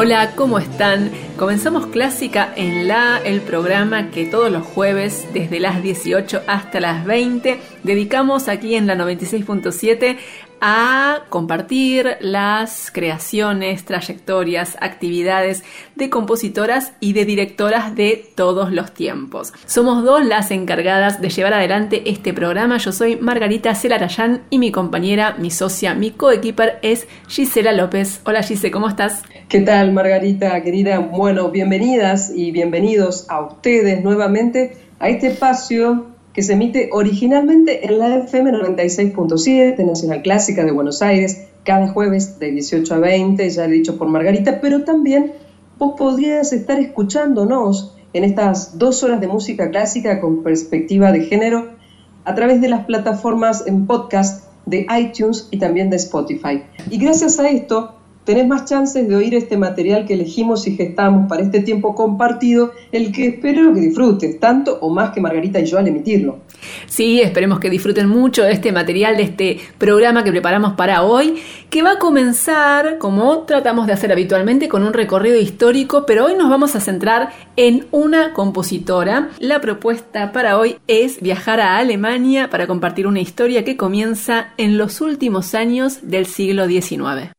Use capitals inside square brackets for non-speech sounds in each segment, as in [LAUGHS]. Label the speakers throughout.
Speaker 1: Hola, ¿cómo están? Comenzamos Clásica en La, el programa que todos los jueves, desde las 18 hasta las 20, dedicamos aquí en la 96.7 a compartir las creaciones, trayectorias, actividades de compositoras y de directoras de todos los tiempos. Somos dos las encargadas de llevar adelante este programa. Yo soy Margarita Celarayán y mi compañera, mi socia, mi coequiper es Gisela López. Hola Gise, ¿cómo estás?
Speaker 2: ¿Qué tal Margarita, querida? Bueno, bienvenidas y bienvenidos a ustedes nuevamente a este espacio que se emite originalmente en la FM 96.7, Nacional Clásica de Buenos Aires, cada jueves de 18 a 20, ya dicho por Margarita, pero también vos podrías estar escuchándonos en estas dos horas de música clásica con perspectiva de género a través de las plataformas en podcast de iTunes y también de Spotify. Y gracias a esto tenés más chances de oír este material que elegimos y gestamos para este tiempo compartido, el que espero que disfrutes, tanto o más que Margarita y yo al emitirlo.
Speaker 1: Sí, esperemos que disfruten mucho de este material, de este programa que preparamos para hoy, que va a comenzar, como tratamos de hacer habitualmente, con un recorrido histórico, pero hoy nos vamos a centrar en una compositora. La propuesta para hoy es viajar a Alemania para compartir una historia que comienza en los últimos años del siglo XIX.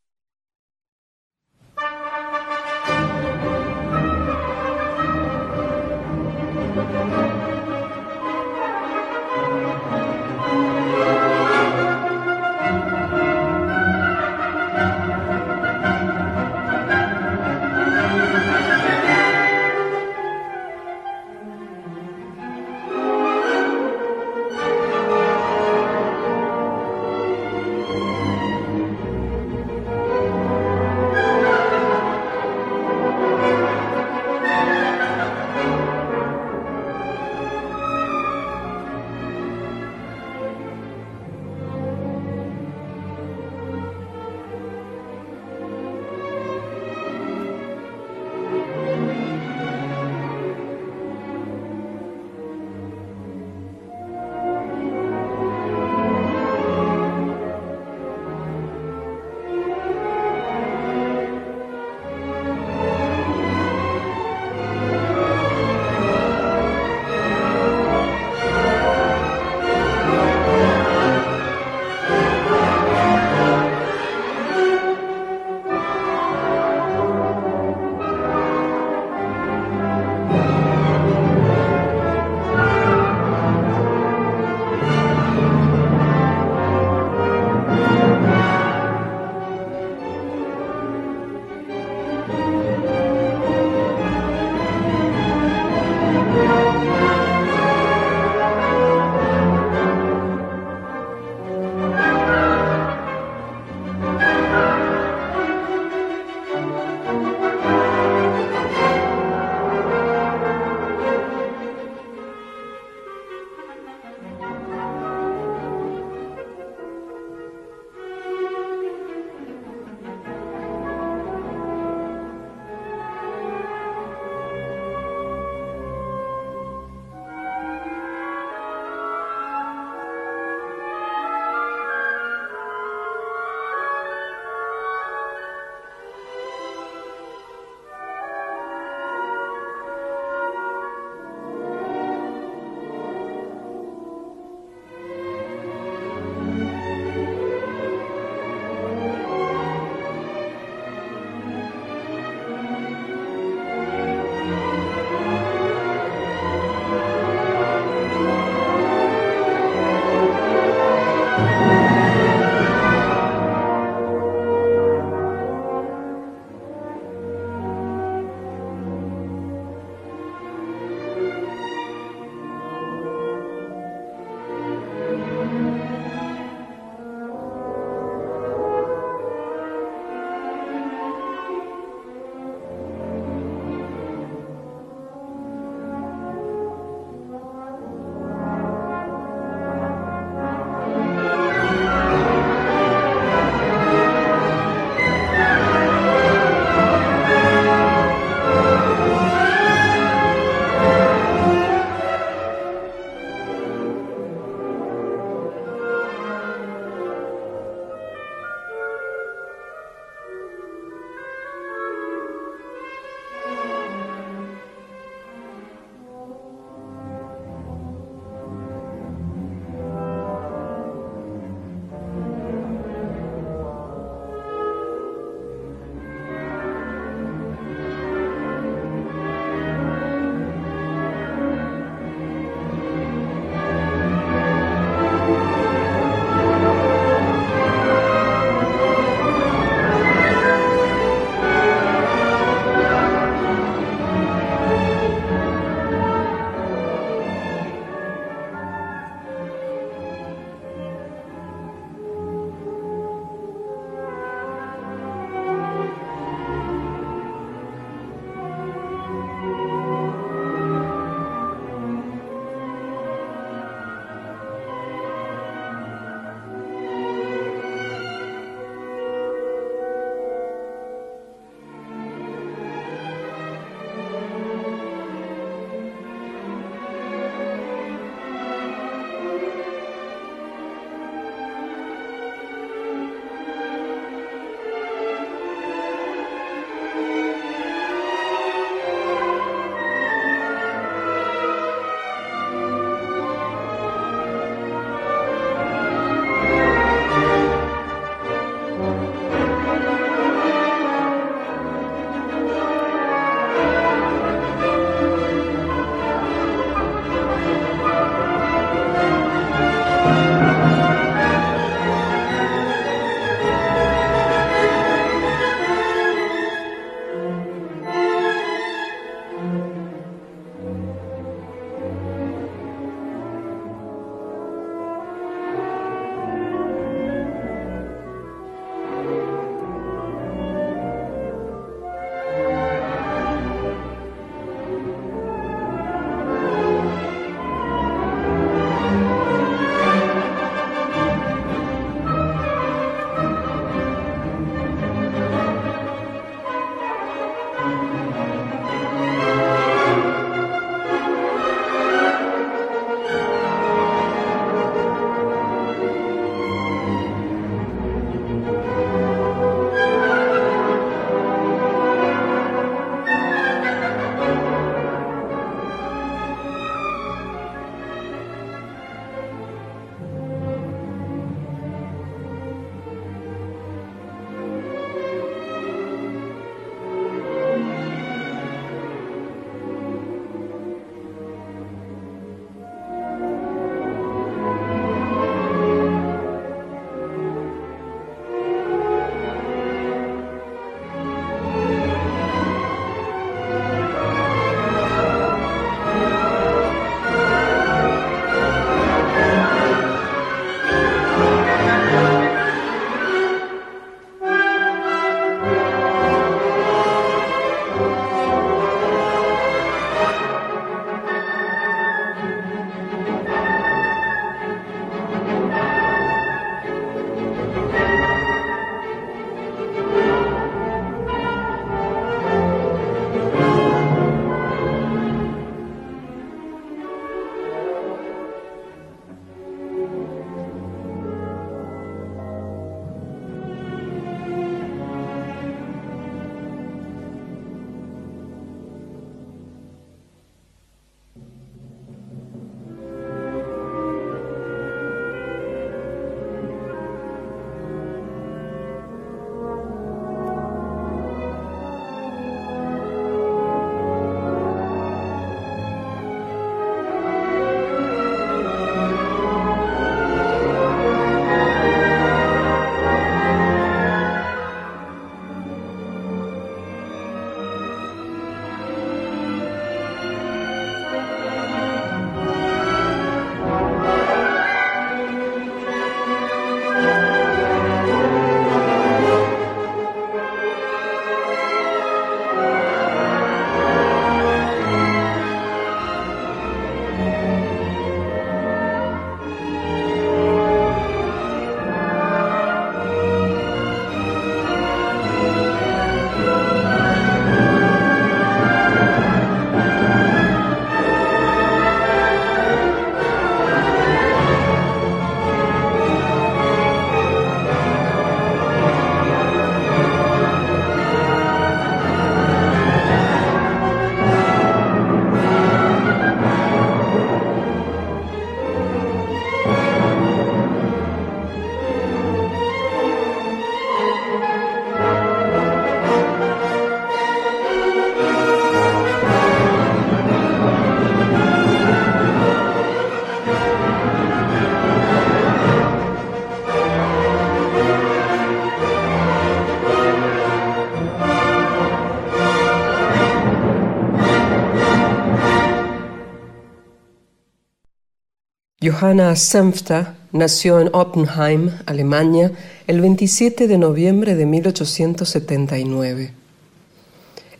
Speaker 2: Johanna Senfta nació en Oppenheim, Alemania, el 27 de noviembre de 1879.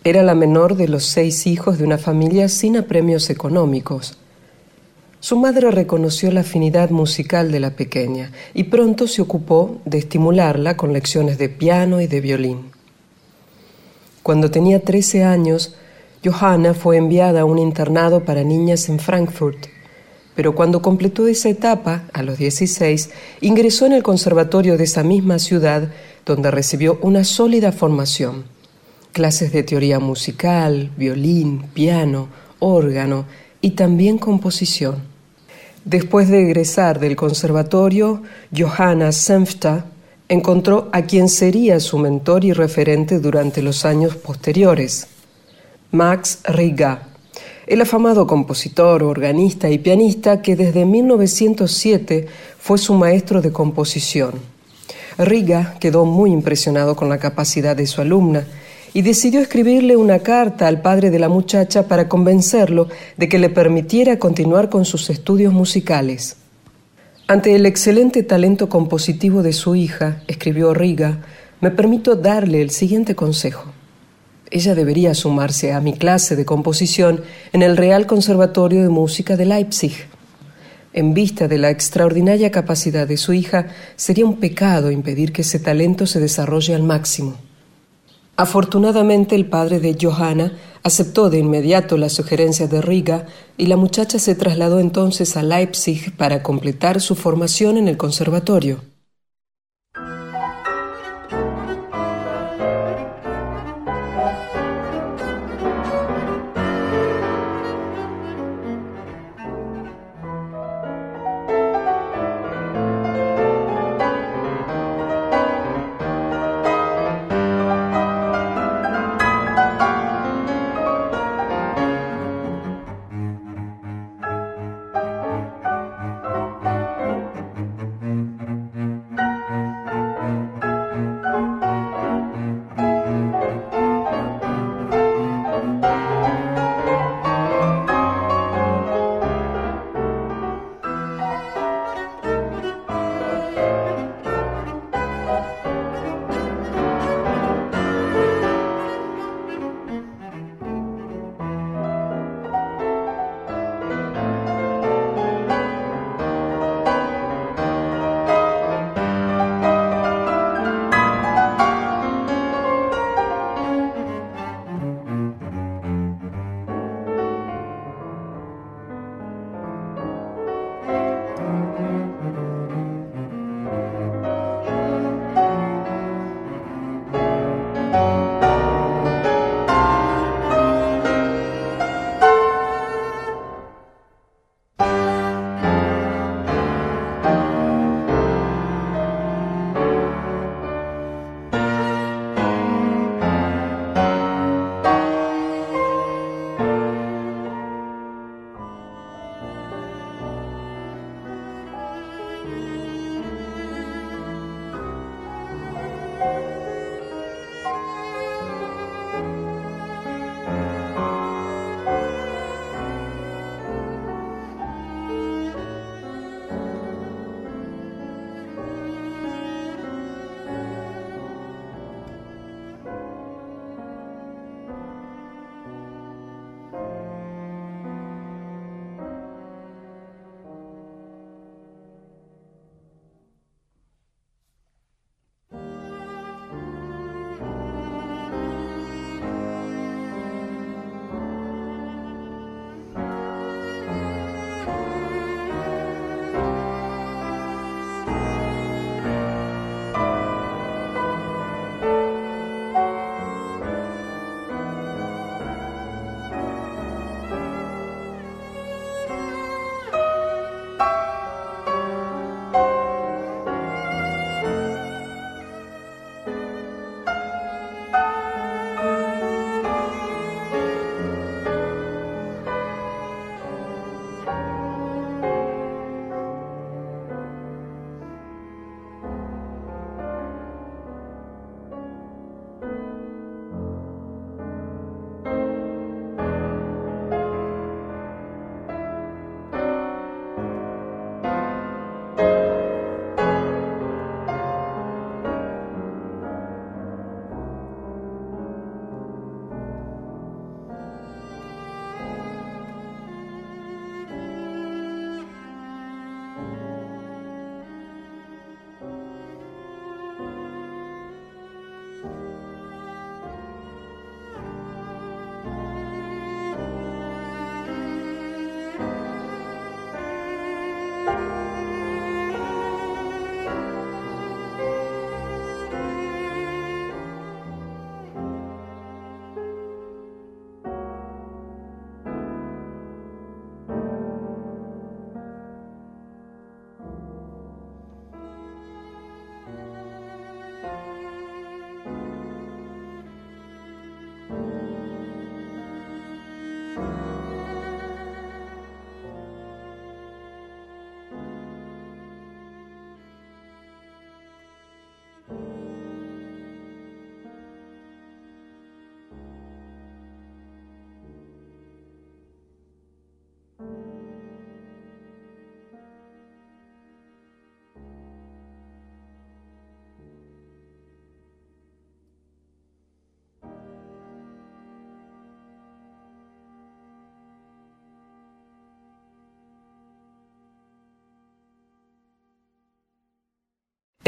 Speaker 2: Era la menor de los seis hijos de una familia sin apremios económicos. Su madre reconoció la afinidad musical de la pequeña y pronto se ocupó de estimularla con lecciones de piano y de violín. Cuando tenía 13 años, Johanna fue enviada a un internado para niñas en Frankfurt pero cuando completó esa etapa, a los 16, ingresó en el conservatorio de esa misma ciudad, donde recibió una sólida formación. Clases de teoría musical, violín, piano, órgano y también composición. Después de egresar del conservatorio, Johanna Senfta encontró a quien sería su mentor y referente durante los años posteriores, Max Riga, el afamado compositor, organista y pianista que desde 1907 fue su maestro de composición. Riga quedó muy impresionado con la capacidad de su alumna y decidió escribirle una carta al padre de la muchacha para convencerlo de que le permitiera continuar con sus estudios musicales. Ante el excelente talento compositivo de su hija, escribió Riga, me permito darle el siguiente consejo. Ella debería sumarse a mi clase de composición en el Real Conservatorio de Música de Leipzig. En vista de la extraordinaria capacidad de su hija, sería un pecado impedir que ese talento se desarrolle al máximo. Afortunadamente el padre de Johanna aceptó de inmediato la sugerencia de Riga y la muchacha se trasladó entonces a Leipzig para completar su formación en el conservatorio.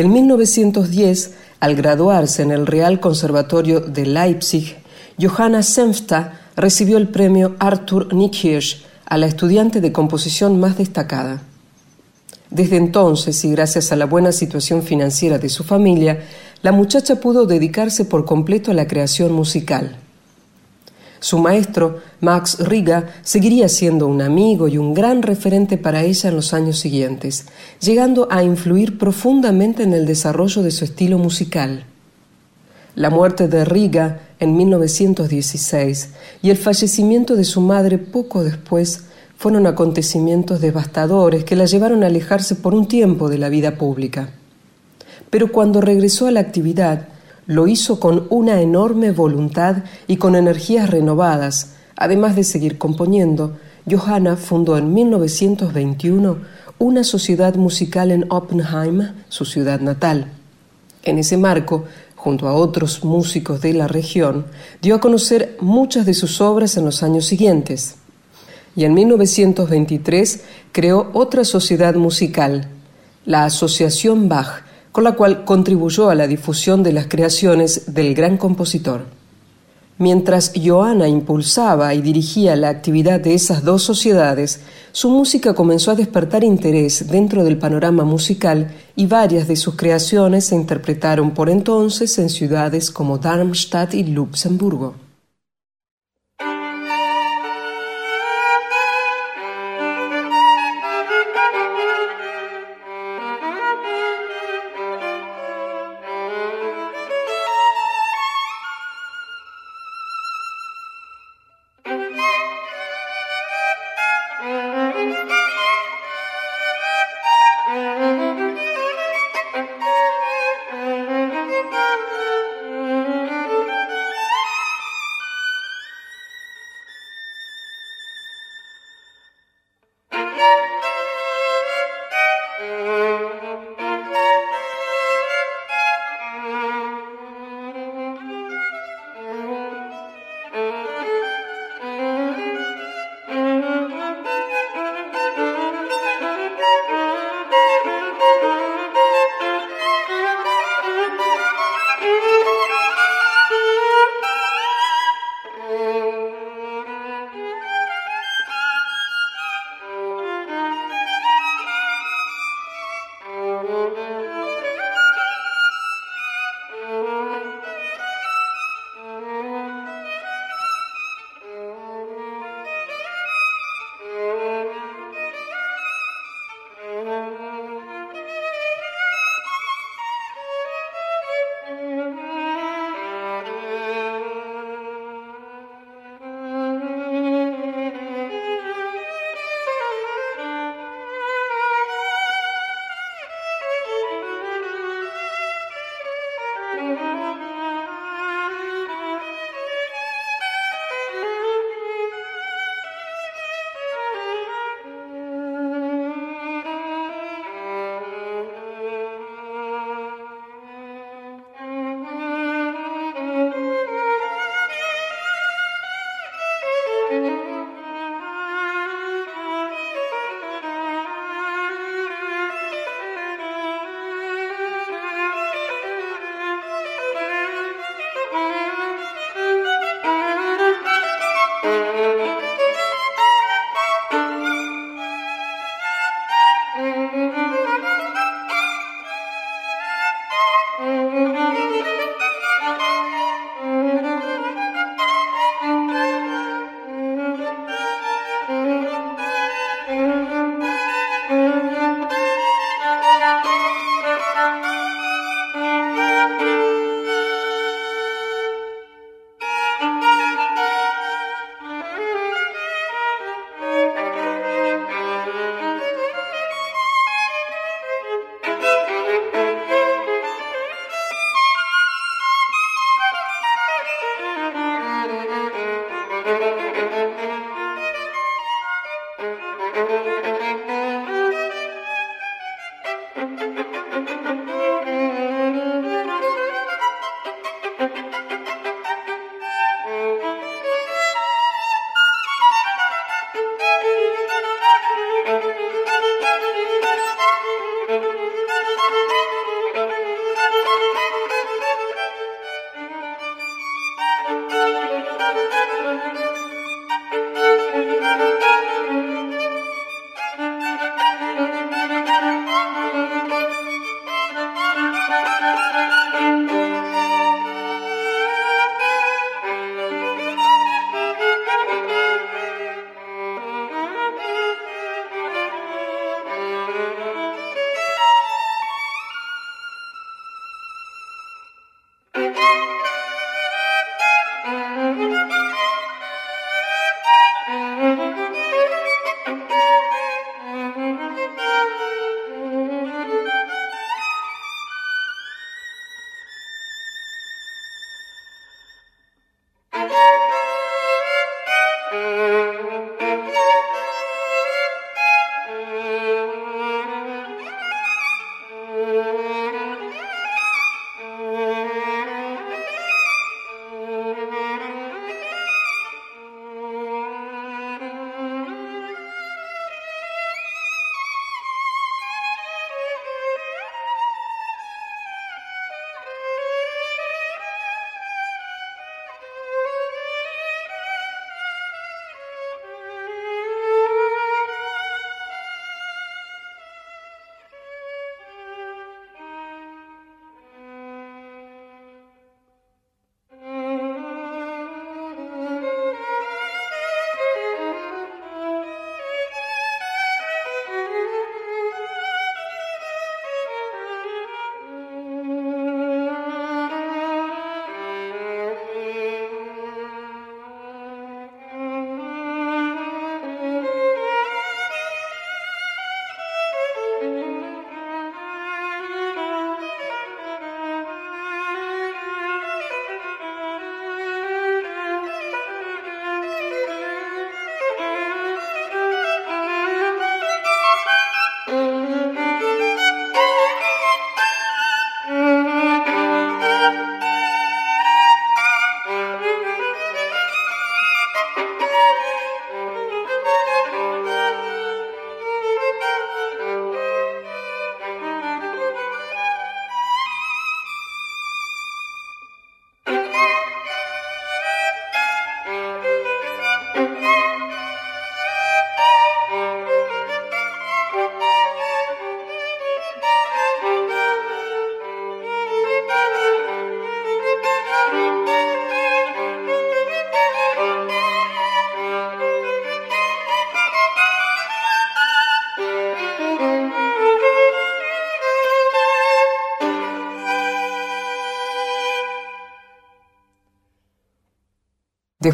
Speaker 2: En 1910, al graduarse en el Real Conservatorio de Leipzig, Johanna Senfta recibió el premio Arthur Nikhirsch a la estudiante de composición más destacada. Desde entonces, y gracias a la buena situación financiera de su familia, la muchacha pudo dedicarse por completo a la creación musical. Su maestro, Max Riga, seguiría siendo un amigo y un gran referente para ella en los años siguientes, llegando a influir profundamente en el desarrollo de su estilo musical. La muerte de Riga en 1916 y el fallecimiento de su madre poco después fueron acontecimientos devastadores que la llevaron a alejarse por un tiempo de la vida pública. Pero cuando regresó a la actividad, lo hizo con una enorme voluntad y con energías renovadas. Además de seguir componiendo, Johanna fundó en 1921 una sociedad musical en Oppenheim, su ciudad natal. En ese marco, junto a otros músicos de la región, dio a conocer muchas de sus obras en los años siguientes. Y en 1923 creó otra sociedad musical, la Asociación Bach, con la cual contribuyó a la difusión de las creaciones del gran compositor. Mientras Johanna impulsaba y dirigía la actividad de esas dos sociedades, su música comenzó a despertar interés dentro del panorama musical y varias de sus creaciones se interpretaron por entonces en ciudades como Darmstadt y Luxemburgo.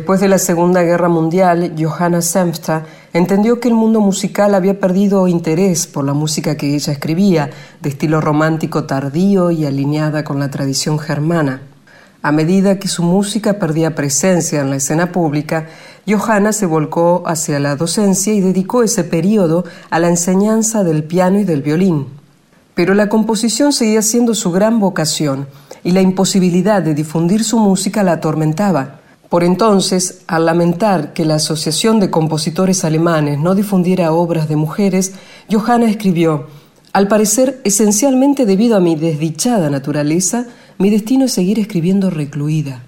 Speaker 2: Después de la Segunda Guerra Mundial, Johanna Senfta entendió que el mundo musical había perdido interés por la música que ella escribía, de estilo romántico tardío y alineada con la tradición germana. A medida que su música perdía presencia en la escena pública, Johanna se volcó hacia la docencia y dedicó ese periodo a la enseñanza del piano y del violín. Pero la composición seguía siendo su gran vocación y la imposibilidad de difundir su música la atormentaba. Por entonces, al lamentar que la Asociación de Compositores Alemanes no difundiera obras de mujeres, Johanna escribió, Al parecer, esencialmente debido a mi desdichada naturaleza, mi destino es seguir escribiendo recluida.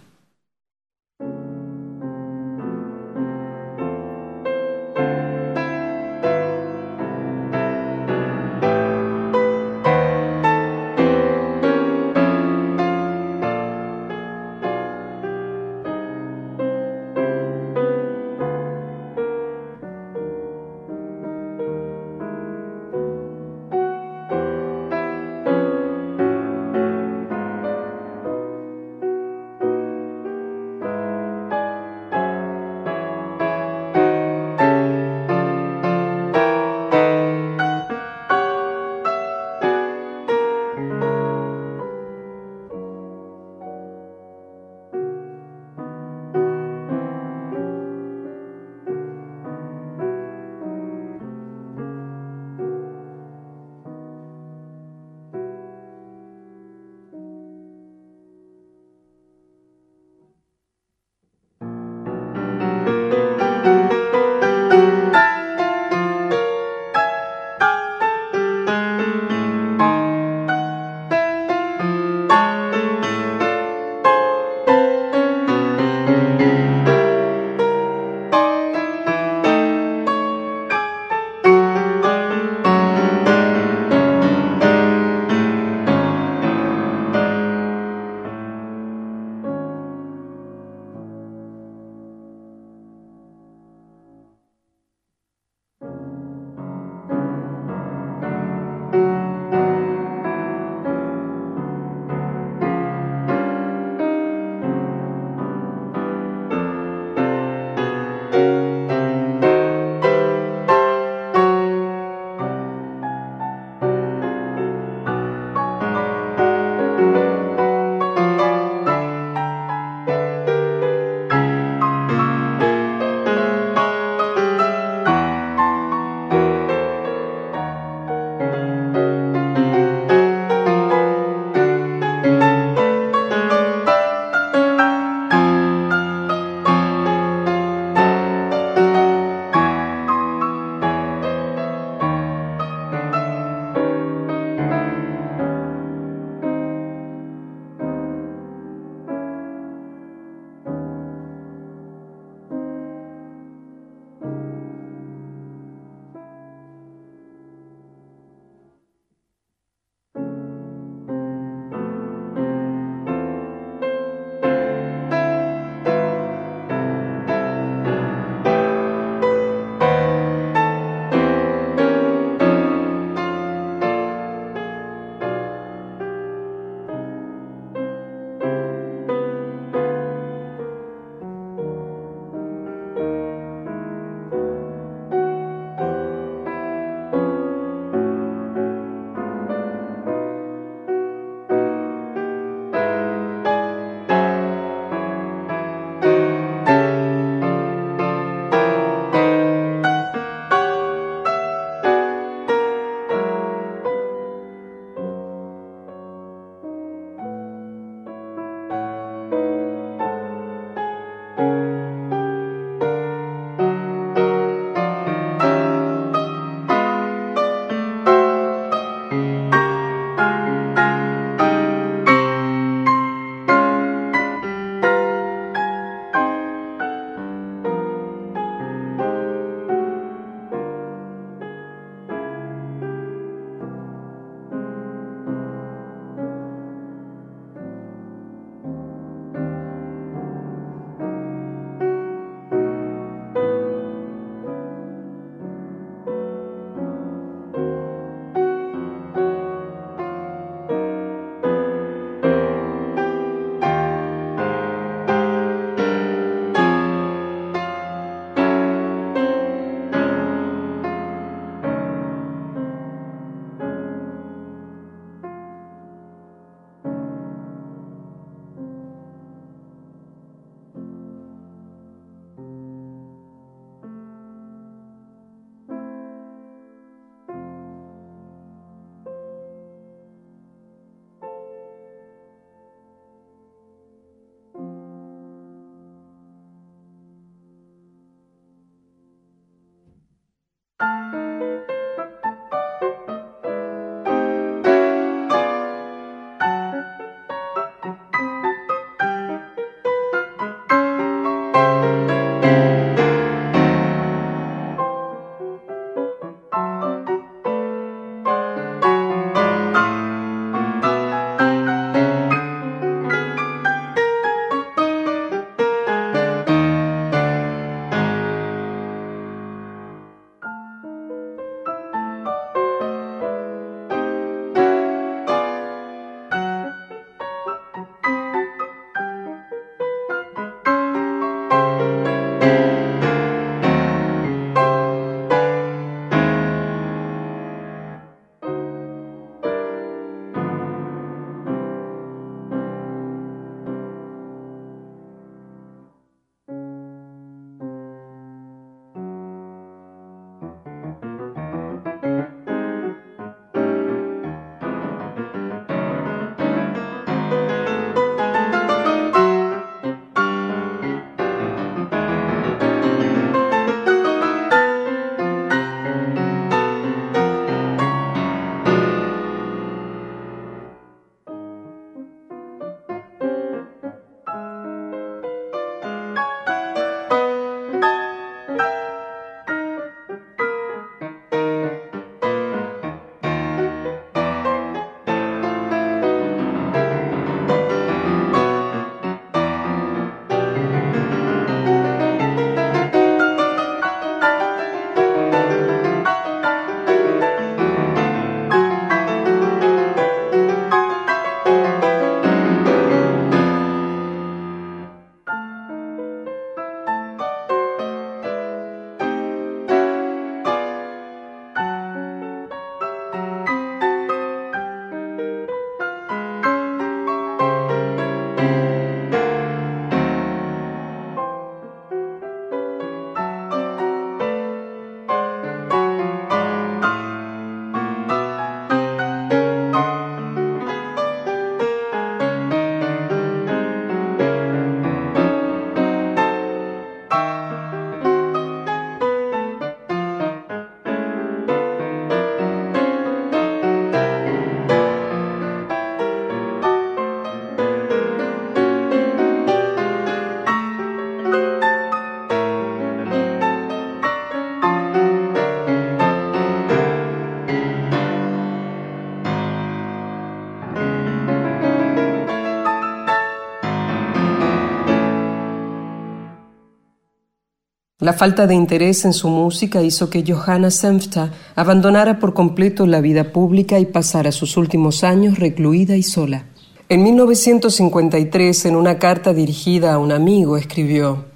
Speaker 2: La falta de interés en su música hizo que Johanna Senfta abandonara por completo la vida pública y pasara sus últimos años recluida y sola. En 1953, en una carta dirigida a un amigo, escribió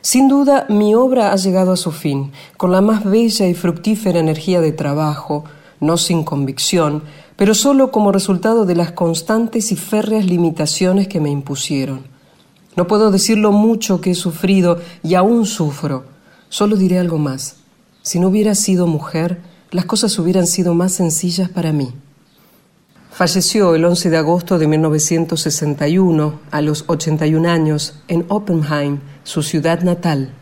Speaker 2: Sin duda, mi obra ha llegado a su fin, con la más bella y fructífera energía de trabajo, no sin convicción, pero solo como resultado de las constantes y férreas limitaciones que me impusieron. No puedo decir lo mucho que he sufrido y aún sufro. Solo diré algo más. Si no hubiera sido mujer, las cosas hubieran sido más sencillas para mí. Falleció el 11 de agosto de 1961, a los 81 años, en Oppenheim, su ciudad natal.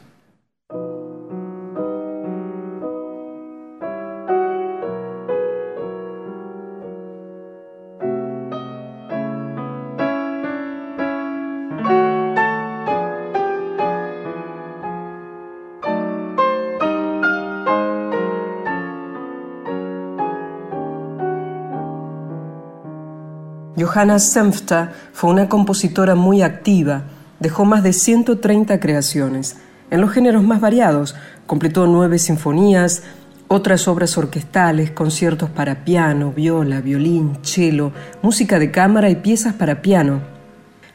Speaker 2: Johanna Senfta fue una compositora muy activa, dejó más de 130 creaciones, en los géneros más variados, completó nueve sinfonías, otras obras orquestales, conciertos para piano, viola, violín, cello, música de cámara y piezas para piano.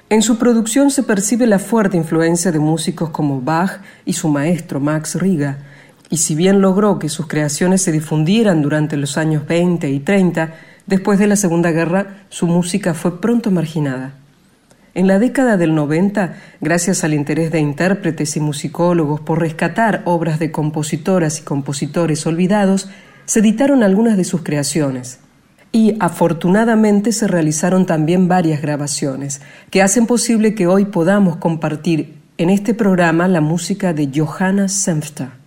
Speaker 2: En su producción se percibe la fuerte influencia de músicos como Bach y su maestro Max Riga, y si bien logró que sus creaciones se difundieran durante los años 20 y 30, Después de la Segunda Guerra, su música fue pronto marginada. En la década del 90, gracias al interés de intérpretes y musicólogos por rescatar obras de compositoras y compositores olvidados, se editaron algunas de sus creaciones. Y afortunadamente se realizaron también varias grabaciones, que hacen posible que hoy podamos compartir en este programa la música de Johanna Senfta.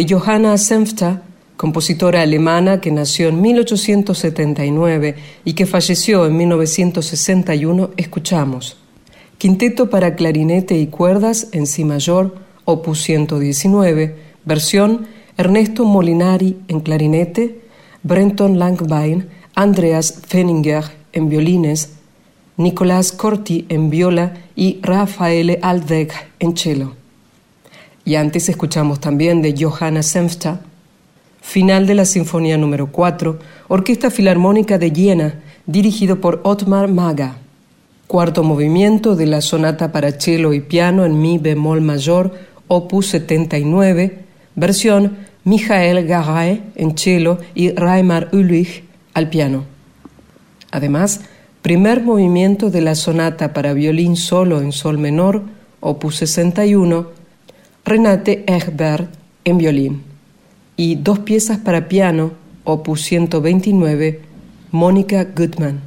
Speaker 2: De Johanna Senfta, compositora alemana que nació en 1879 y que falleció en 1961, escuchamos Quinteto para clarinete y cuerdas en Si mayor, opus 119, versión Ernesto Molinari en clarinete, Brenton Langbein, Andreas Fenninger en violines, Nicolás Corti en viola y Rafael Aldeg en cello. Y antes escuchamos también de Johanna Senfta, Final de la Sinfonía número 4, Orquesta Filarmónica de Jena, dirigido por Otmar Maga. Cuarto movimiento de la sonata para cello y piano en mi bemol mayor, opus 79, versión Michael Garay en cello y Raimar Ulrich al piano. Además, primer movimiento de la sonata para violín solo en sol menor, opus 61, Renate Egbert en violín y dos piezas para piano, opus 129, Mónica Goodman.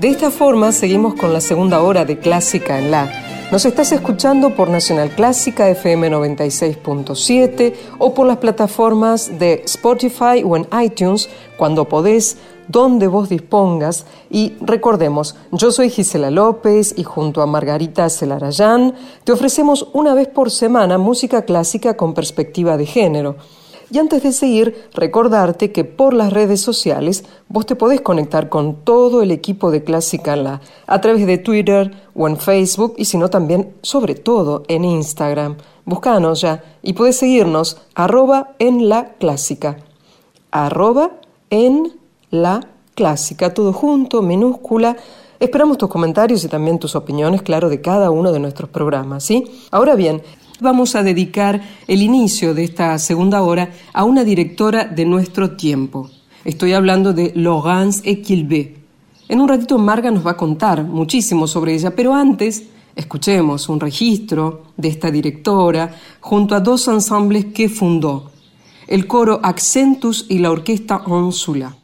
Speaker 2: De esta forma seguimos con la segunda hora de Clásica en la. Nos estás escuchando por Nacional Clásica FM 96.7 o por las plataformas de Spotify o en iTunes cuando podés donde vos dispongas. Y recordemos, yo soy Gisela López y junto a Margarita Celarayán te ofrecemos una vez por semana música clásica con perspectiva de género. Y antes de seguir, recordarte que por las redes sociales vos te podés conectar con todo el equipo de Clásica La a través de Twitter o en Facebook y si no también, sobre todo, en Instagram. Búscanos ya y puedes seguirnos arroba en la clásica. Arroba en la clásica, todo junto, minúscula. Esperamos tus comentarios y también tus opiniones, claro, de cada uno de nuestros programas, ¿sí? Ahora bien, vamos a dedicar el inicio de esta segunda hora a una directora de nuestro tiempo. Estoy hablando de Laurence Equilbé. En un ratito Marga nos va a contar muchísimo sobre ella, pero antes escuchemos un registro de esta directora junto a dos ensambles que fundó, el coro Accentus y la orquesta Onsula.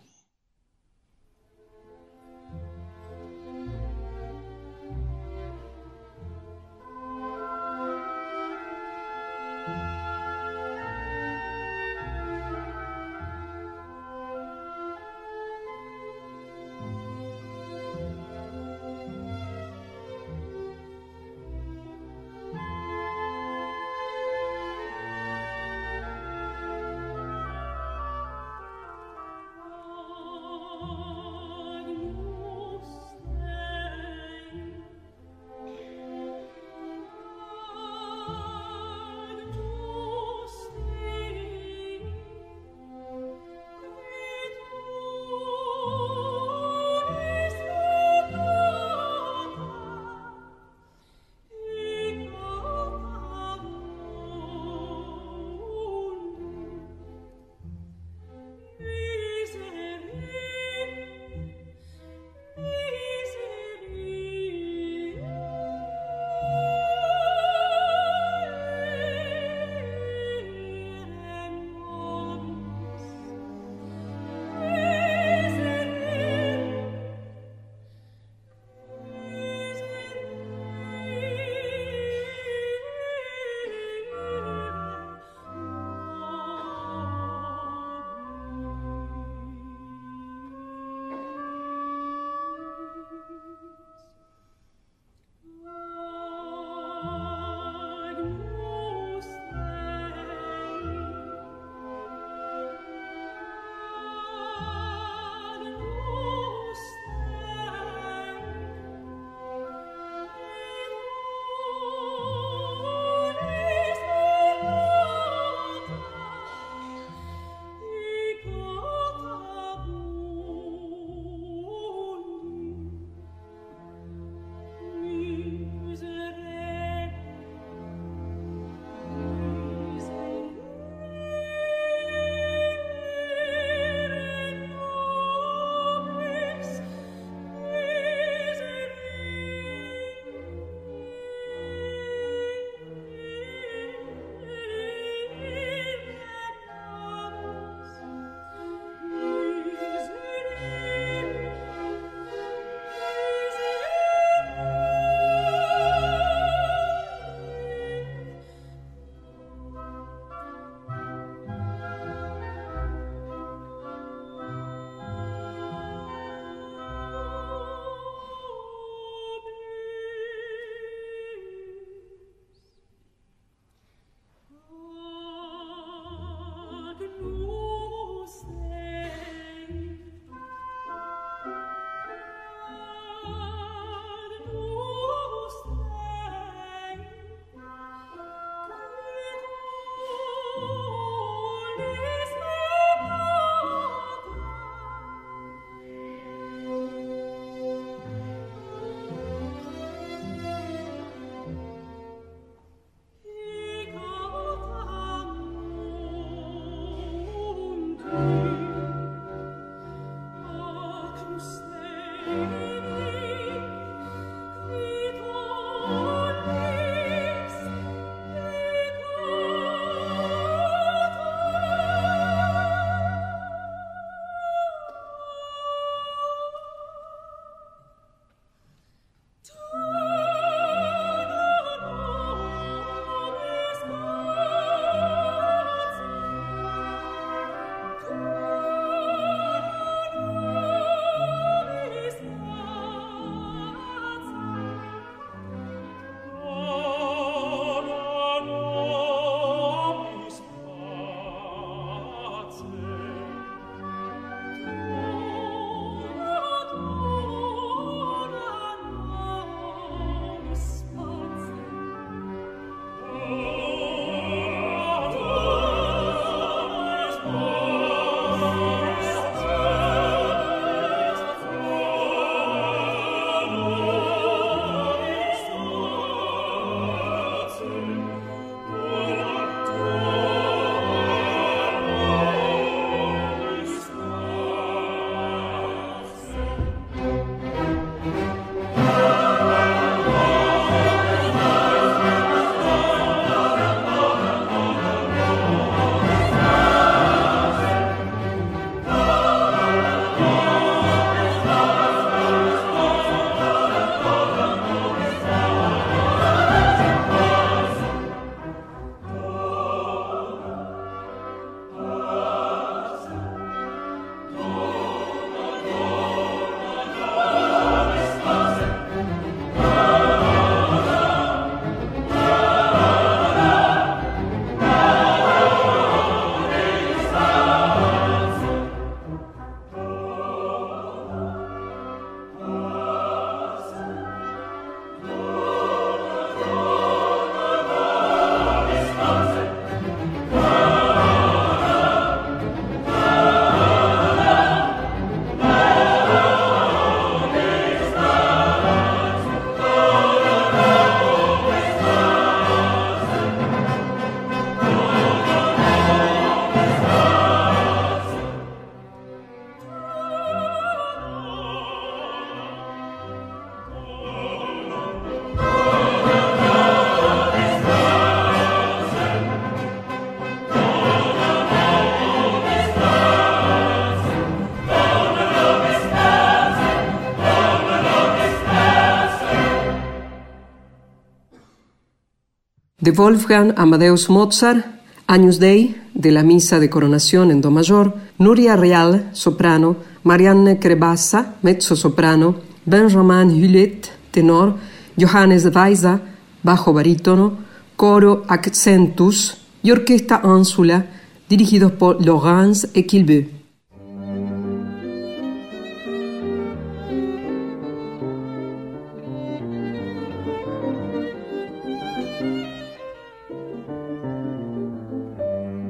Speaker 2: Wolfgang Amadeus Mozart, Agnus Dei, de la Misa de Coronación en Do mayor, Nuria Real, soprano, Marianne Crebassa, mezzo soprano, Benjamin Hullet, tenor, Johannes Weisa, bajo barítono, coro Accentus y orquesta Ansula, dirigidos por Laurence Equilbeux.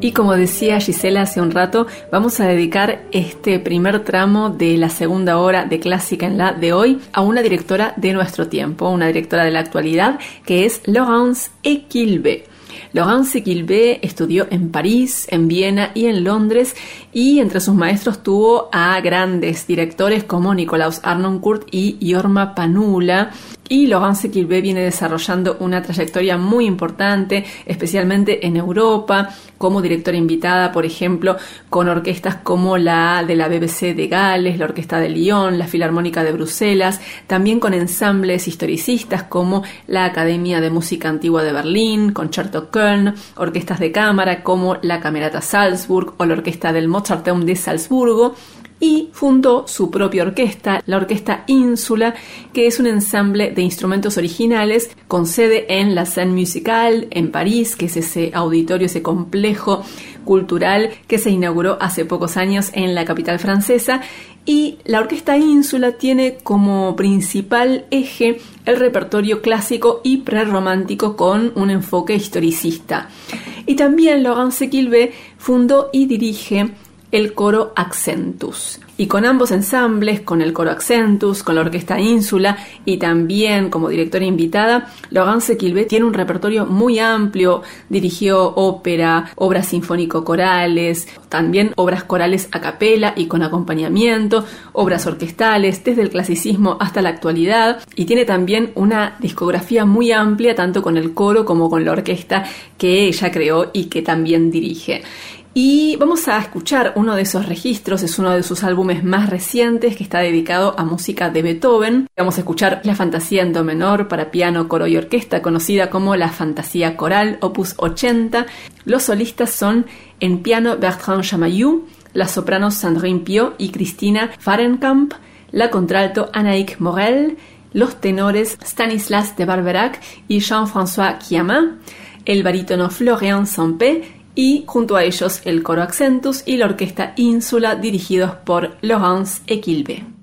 Speaker 1: Y como decía Gisela hace un rato, vamos a dedicar este primer tramo de la segunda hora de Clásica en la de hoy a una directora de nuestro tiempo, una directora de la actualidad, que es Laurence Equilbe. Laurence Equilbe estudió en París, en Viena y en Londres y entre sus maestros tuvo a grandes directores como Nicolaus Arnoncourt y Jorma Panula. Y Laurence Quilbé viene desarrollando una trayectoria muy importante, especialmente en Europa, como directora invitada, por ejemplo, con orquestas como la de la BBC de Gales, la Orquesta de Lyon, la Filarmónica de Bruselas, también con ensambles historicistas como la Academia de Música Antigua de Berlín, Concerto Köln, orquestas de cámara como la Camerata Salzburg o la Orquesta del Mozarteum de Salzburgo, y fundó su propia orquesta, la Orquesta Ínsula, que es un ensamble de instrumentos originales con sede en la Scène Musicale en París, que es ese auditorio, ese complejo cultural que se inauguró hace pocos años en la capital francesa y la Orquesta Ínsula tiene como principal eje el repertorio clásico y prerromántico con un enfoque historicista. Y también Laurence Quilbé fundó y dirige el coro Accentus. Y con ambos ensambles, con el coro Accentus, con la orquesta Ínsula y también como directora invitada, Laurence Quilbé tiene un repertorio muy amplio, dirigió ópera, obras sinfónico-corales, también obras corales a capela y con acompañamiento, obras orquestales, desde el clasicismo hasta la actualidad, y tiene también una discografía muy amplia, tanto con el coro como con la orquesta que ella creó y que también dirige. Y vamos a escuchar uno de esos registros, es uno de sus álbumes más recientes que está dedicado a música de Beethoven. Vamos a escuchar la fantasía en do menor para piano, coro y orquesta, conocida como la fantasía coral, opus 80. Los solistas son en piano Bertrand Chamayou, la soprano Sandrine Pio y Cristina Fahrenkamp, la contralto Anaïk Morel, los tenores Stanislas de Barberac y Jean-François Chiama, el barítono Florian Sampé y junto a ellos el coro Accentus y la orquesta Ínsula dirigidos por Laurence Equilbe.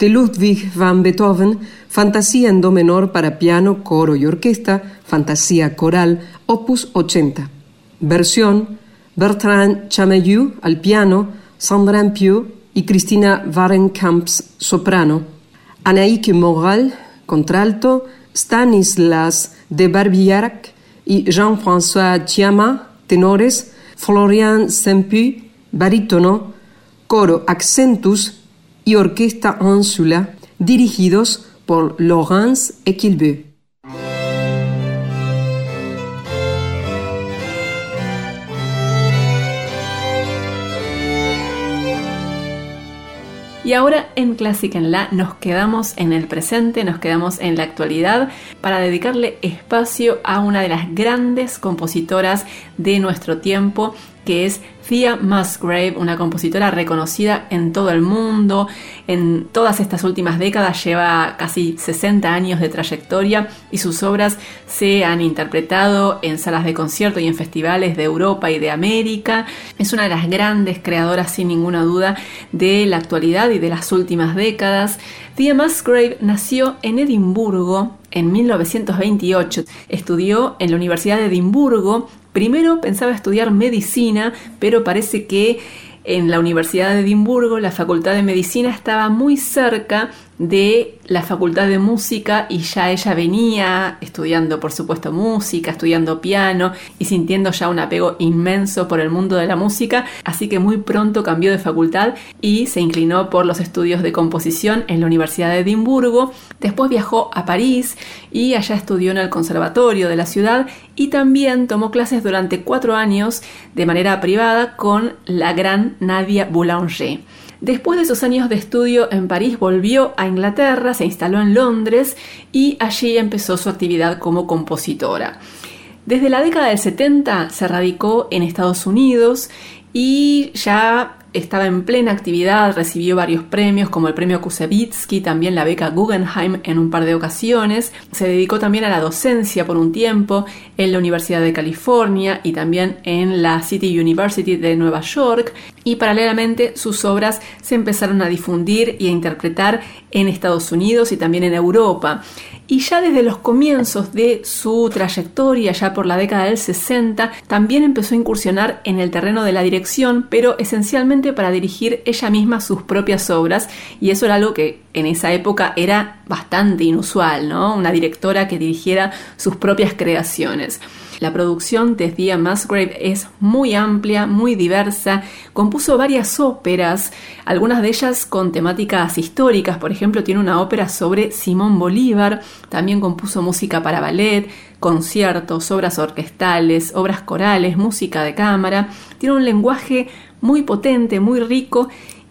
Speaker 2: De Ludwig van Beethoven, Fantasía en Do menor para piano, coro y orquesta, Fantasía coral, opus 80. Versión Bertrand Chameillou al piano, Sandra Pieux y Cristina Varenkamps soprano, Anaïque Moral contralto, Stanislas de Barbillac y Jean-François Chiama tenores, Florian Sempuy barítono, coro Accentus y Orquesta Ansula, dirigidos por Laurence Equilbeux.
Speaker 1: Y ahora en Clásica en La nos quedamos en el presente, nos quedamos en la actualidad para dedicarle espacio a una de las grandes compositoras de nuestro tiempo, que es Thea Musgrave, una compositora reconocida en todo el mundo. En todas estas últimas décadas lleva casi 60 años de trayectoria y sus obras se han interpretado en salas de concierto y en festivales de Europa y de América. Es una de las grandes creadoras, sin ninguna duda, de la actualidad y de las últimas décadas. Thea Musgrave nació en Edimburgo en 1928. Estudió en la Universidad de Edimburgo Primero pensaba estudiar medicina, pero parece que en la Universidad de Edimburgo la Facultad de Medicina estaba muy cerca de la Facultad de Música y ya ella venía estudiando, por supuesto, música, estudiando piano y sintiendo ya un apego inmenso por el mundo de la música, así que muy pronto cambió de facultad y se inclinó por los estudios de composición en la Universidad de Edimburgo. Después viajó a París y allá estudió en el Conservatorio de la ciudad y también tomó clases durante cuatro años de manera privada con la gran Nadia Boulanger. Después de sus años de estudio en París, volvió a Inglaterra, se instaló en Londres y allí empezó su actividad como compositora. Desde la década del 70 se radicó en Estados Unidos y ya estaba en plena actividad, recibió varios premios como el premio Kusevitsky, también la beca Guggenheim en un par de ocasiones. Se dedicó también a la docencia por un tiempo en la Universidad de California y también en la City University de Nueva York y paralelamente sus obras se empezaron a difundir y a interpretar en Estados Unidos y también en Europa. Y ya desde los comienzos de su trayectoria, ya por la década del 60, también empezó a incursionar en el terreno de la dirección, pero esencialmente para dirigir ella misma sus propias obras, y eso era algo que en esa época era bastante inusual, ¿no? Una directora que dirigiera sus propias creaciones. La producción de Thea Musgrave es muy amplia, muy diversa. Compuso varias óperas, algunas de ellas con temáticas históricas. Por ejemplo, tiene una ópera sobre Simón Bolívar. También compuso música para ballet, conciertos, obras orquestales, obras corales, música de cámara. Tiene un lenguaje muy potente, muy rico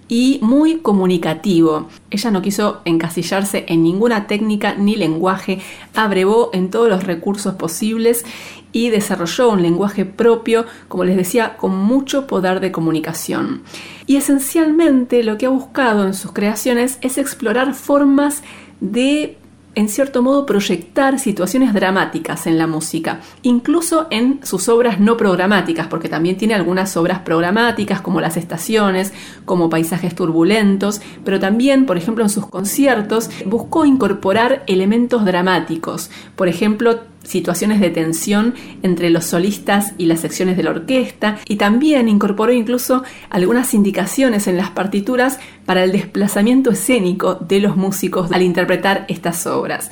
Speaker 1: y muy comunicativo. Ella no quiso encasillarse en ninguna técnica ni lenguaje, abrevó en todos los recursos posibles y desarrolló un lenguaje propio, como les decía, con mucho poder de comunicación. Y esencialmente lo que ha buscado en sus creaciones es explorar formas de en cierto modo, proyectar situaciones dramáticas en la música, incluso en sus obras no programáticas, porque también tiene algunas obras programáticas como Las Estaciones, como Paisajes Turbulentos, pero también, por ejemplo, en sus conciertos buscó incorporar elementos dramáticos, por ejemplo, situaciones de tensión entre los solistas y las secciones de la orquesta y también incorporó incluso algunas indicaciones en las partituras para el desplazamiento escénico de los músicos al interpretar estas obras.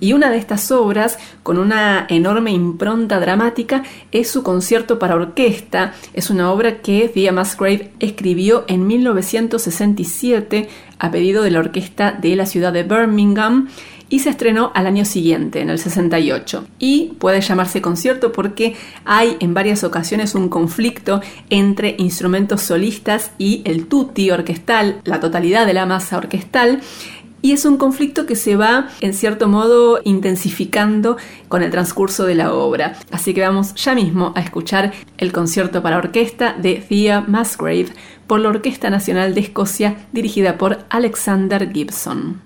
Speaker 1: Y una de estas obras, con una enorme impronta dramática, es su concierto para orquesta. Es una obra que Thea Musgrave escribió en 1967 a pedido de la orquesta de la ciudad de Birmingham y se estrenó al año siguiente, en el 68. Y puede llamarse concierto porque hay en varias ocasiones un conflicto entre instrumentos solistas y el tutti orquestal, la totalidad de la masa orquestal, y es un conflicto que se va, en cierto modo, intensificando con el transcurso de la obra. Así que vamos ya mismo a escuchar el concierto para orquesta de Thea Musgrave por la Orquesta Nacional de Escocia dirigida por Alexander Gibson.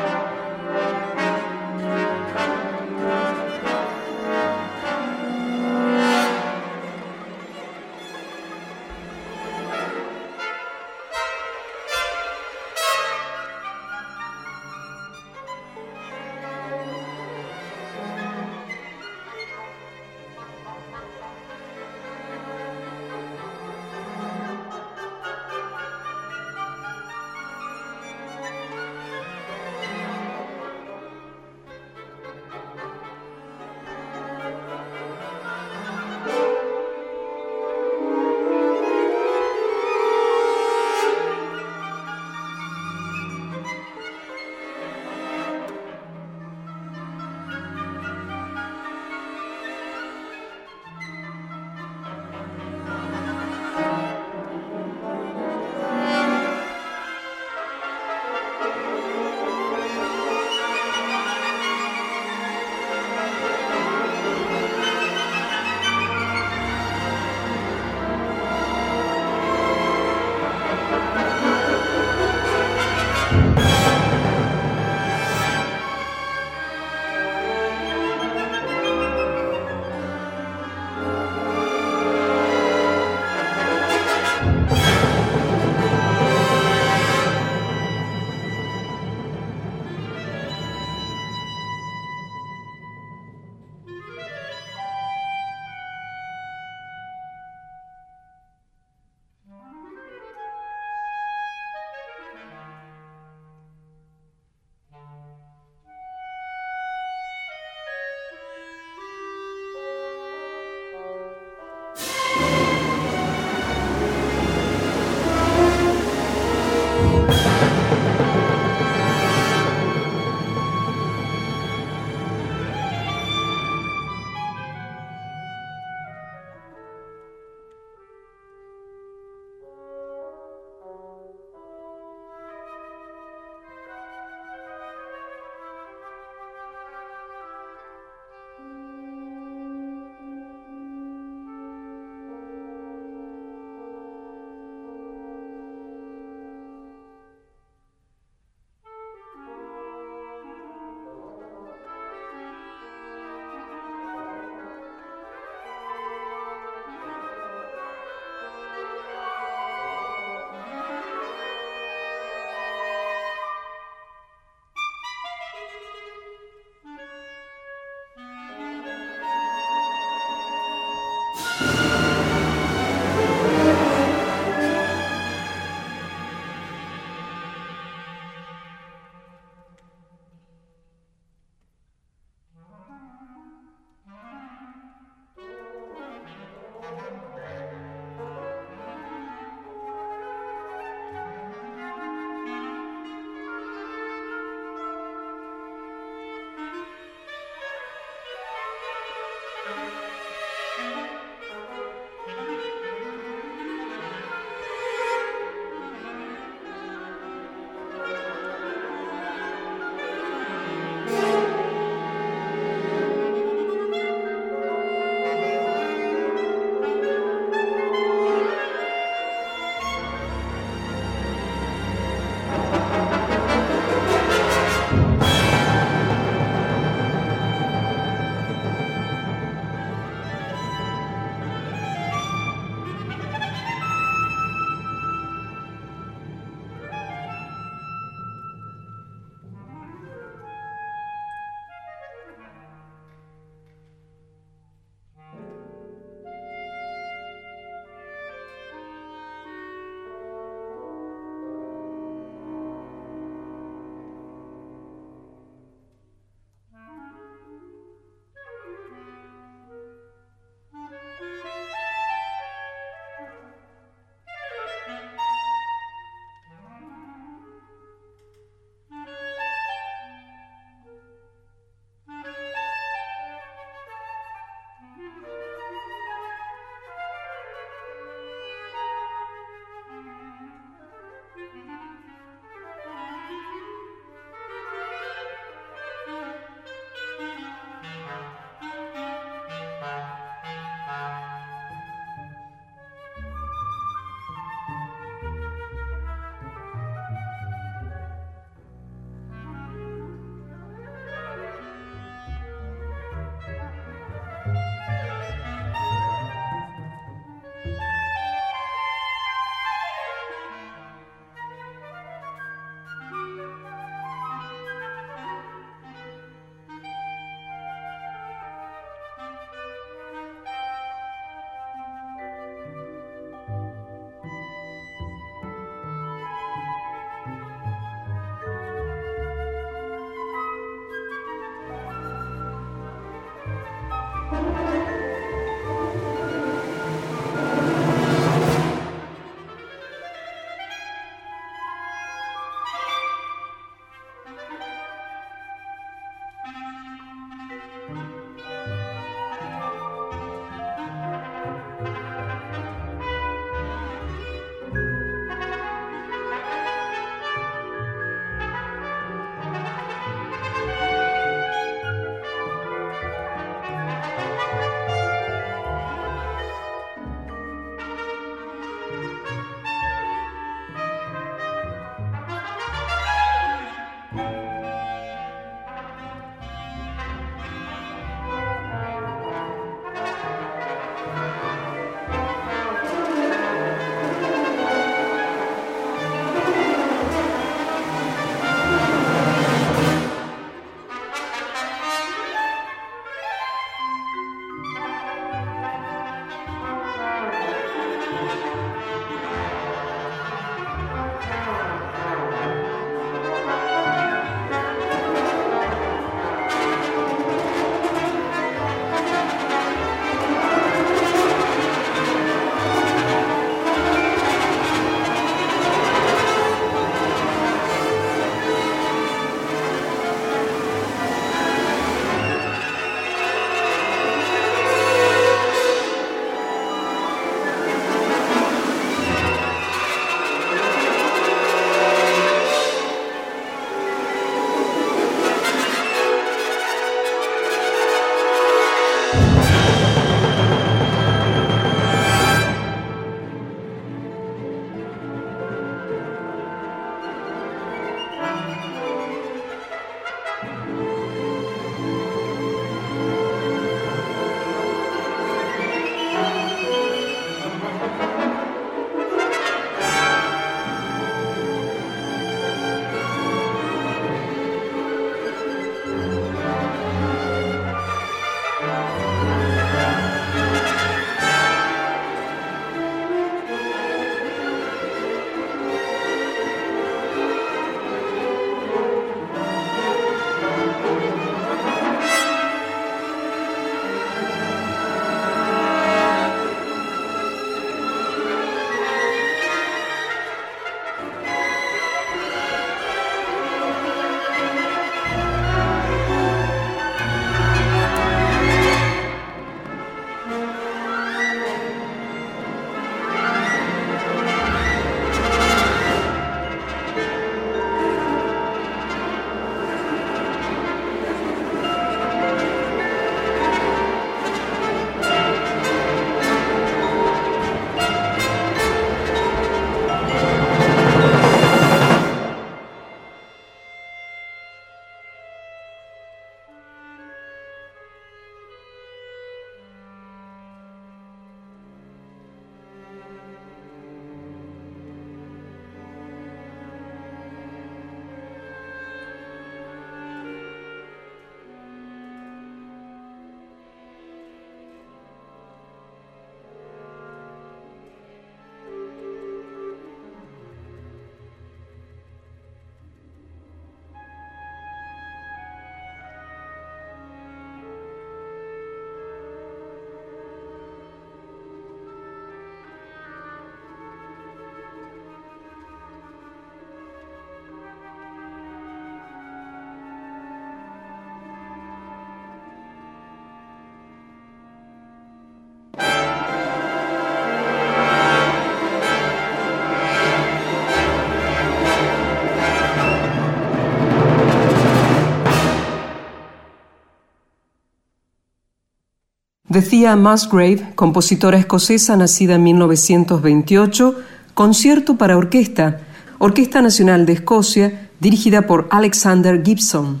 Speaker 3: Decía Musgrave, compositora escocesa nacida en 1928, concierto para orquesta, Orquesta Nacional de Escocia, dirigida por Alexander Gibson.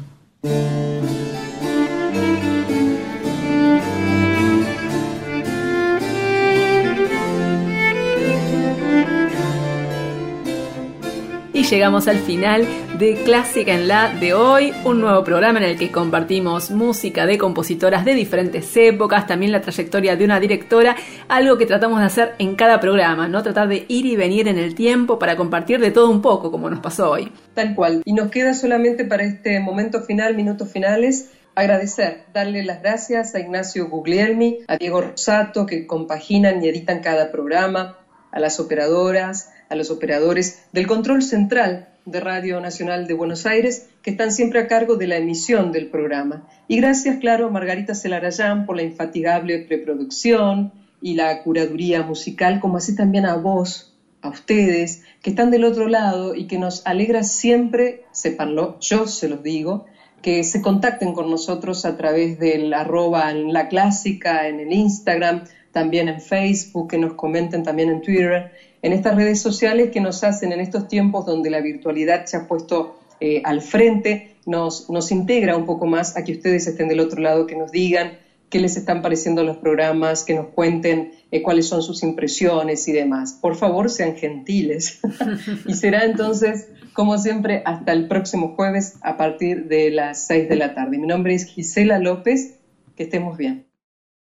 Speaker 1: llegamos al final de Clásica en la de hoy, un nuevo programa en el que compartimos música de compositoras de diferentes épocas, también la trayectoria de una directora, algo que tratamos de hacer en cada programa, ¿no? Tratar de ir y venir en el tiempo para compartir de todo un poco, como nos pasó hoy.
Speaker 2: Tal cual. Y nos queda solamente para este momento final, minutos finales, agradecer, darle las gracias a Ignacio Guglielmi, a Diego Rosato, que compaginan y editan cada programa, a las operadoras, a los operadores del control central de Radio Nacional de Buenos Aires, que están siempre a cargo de la emisión del programa. Y gracias, claro, a Margarita Celarayán por la infatigable preproducción y la curaduría musical, como así también a vos, a ustedes, que están del otro lado y que nos alegra siempre, sépanlo, yo se los digo, que se contacten con nosotros a través del arroba en la clásica, en el Instagram, también en Facebook, que nos comenten también en Twitter en estas redes sociales que nos hacen en estos tiempos donde la virtualidad se ha puesto eh, al frente, nos, integra un poco más a que ustedes estén del otro lado, que nos digan qué les están pareciendo los programas, que nos cuenten eh, cuáles son sus impresiones y demás. Por favor, sean gentiles. [LAUGHS] y será entonces, como siempre, hasta el próximo jueves a partir de las 6 de la tarde. Mi nombre es Gisela López. Que estemos bien.